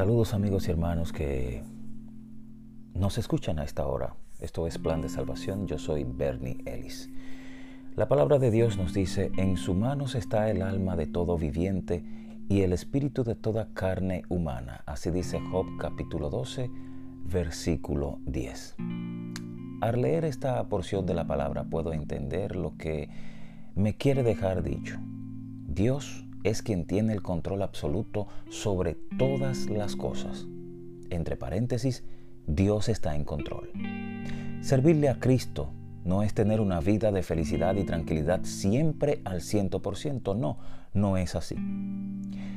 Saludos amigos y hermanos que nos escuchan a esta hora. Esto es Plan de Salvación. Yo soy Bernie Ellis. La palabra de Dios nos dice, en su manos está el alma de todo viviente y el espíritu de toda carne humana. Así dice Job capítulo 12, versículo 10. Al leer esta porción de la palabra puedo entender lo que me quiere dejar dicho. Dios es quien tiene el control absoluto sobre todas las cosas. Entre paréntesis, Dios está en control. Servirle a Cristo no es tener una vida de felicidad y tranquilidad siempre al ciento por ciento, no, no es así.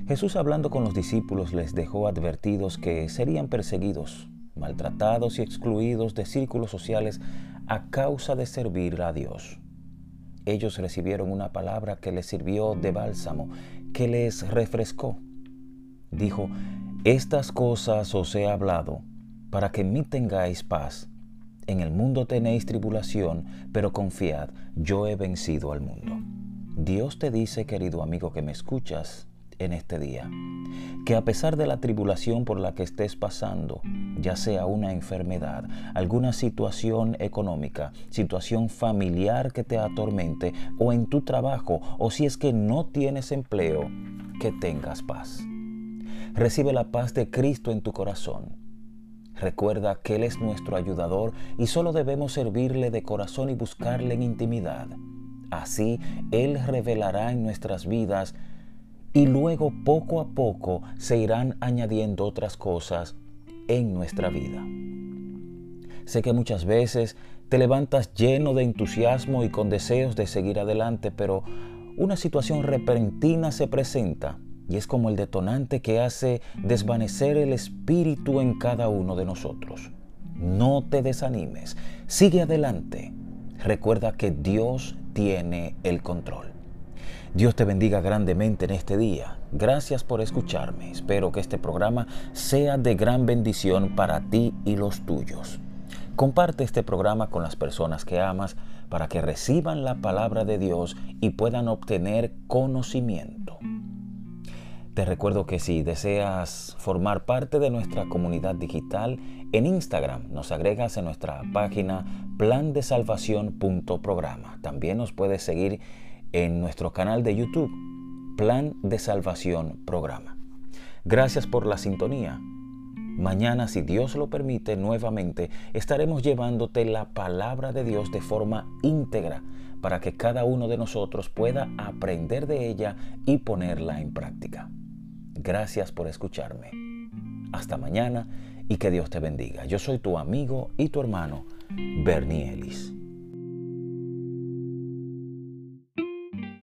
Jesús hablando con los discípulos les dejó advertidos que serían perseguidos, maltratados y excluidos de círculos sociales a causa de servir a Dios ellos recibieron una palabra que les sirvió de bálsamo, que les refrescó. Dijo, estas cosas os he hablado para que en mí tengáis paz. En el mundo tenéis tribulación, pero confiad, yo he vencido al mundo. Dios te dice, querido amigo que me escuchas, en este día. Que a pesar de la tribulación por la que estés pasando, ya sea una enfermedad, alguna situación económica, situación familiar que te atormente, o en tu trabajo, o si es que no tienes empleo, que tengas paz. Recibe la paz de Cristo en tu corazón. Recuerda que Él es nuestro ayudador y solo debemos servirle de corazón y buscarle en intimidad. Así Él revelará en nuestras vidas y luego poco a poco se irán añadiendo otras cosas en nuestra vida. Sé que muchas veces te levantas lleno de entusiasmo y con deseos de seguir adelante, pero una situación repentina se presenta y es como el detonante que hace desvanecer el espíritu en cada uno de nosotros. No te desanimes, sigue adelante. Recuerda que Dios tiene el control. Dios te bendiga grandemente en este día. Gracias por escucharme. Espero que este programa sea de gran bendición para ti y los tuyos. Comparte este programa con las personas que amas para que reciban la palabra de Dios y puedan obtener conocimiento. Te recuerdo que si deseas formar parte de nuestra comunidad digital, en Instagram nos agregas en nuestra página plan de salvación.programa. También nos puedes seguir en nuestro canal de YouTube, Plan de Salvación Programa. Gracias por la sintonía. Mañana, si Dios lo permite, nuevamente estaremos llevándote la palabra de Dios de forma íntegra para que cada uno de nosotros pueda aprender de ella y ponerla en práctica. Gracias por escucharme. Hasta mañana y que Dios te bendiga. Yo soy tu amigo y tu hermano, Bernie Ellis.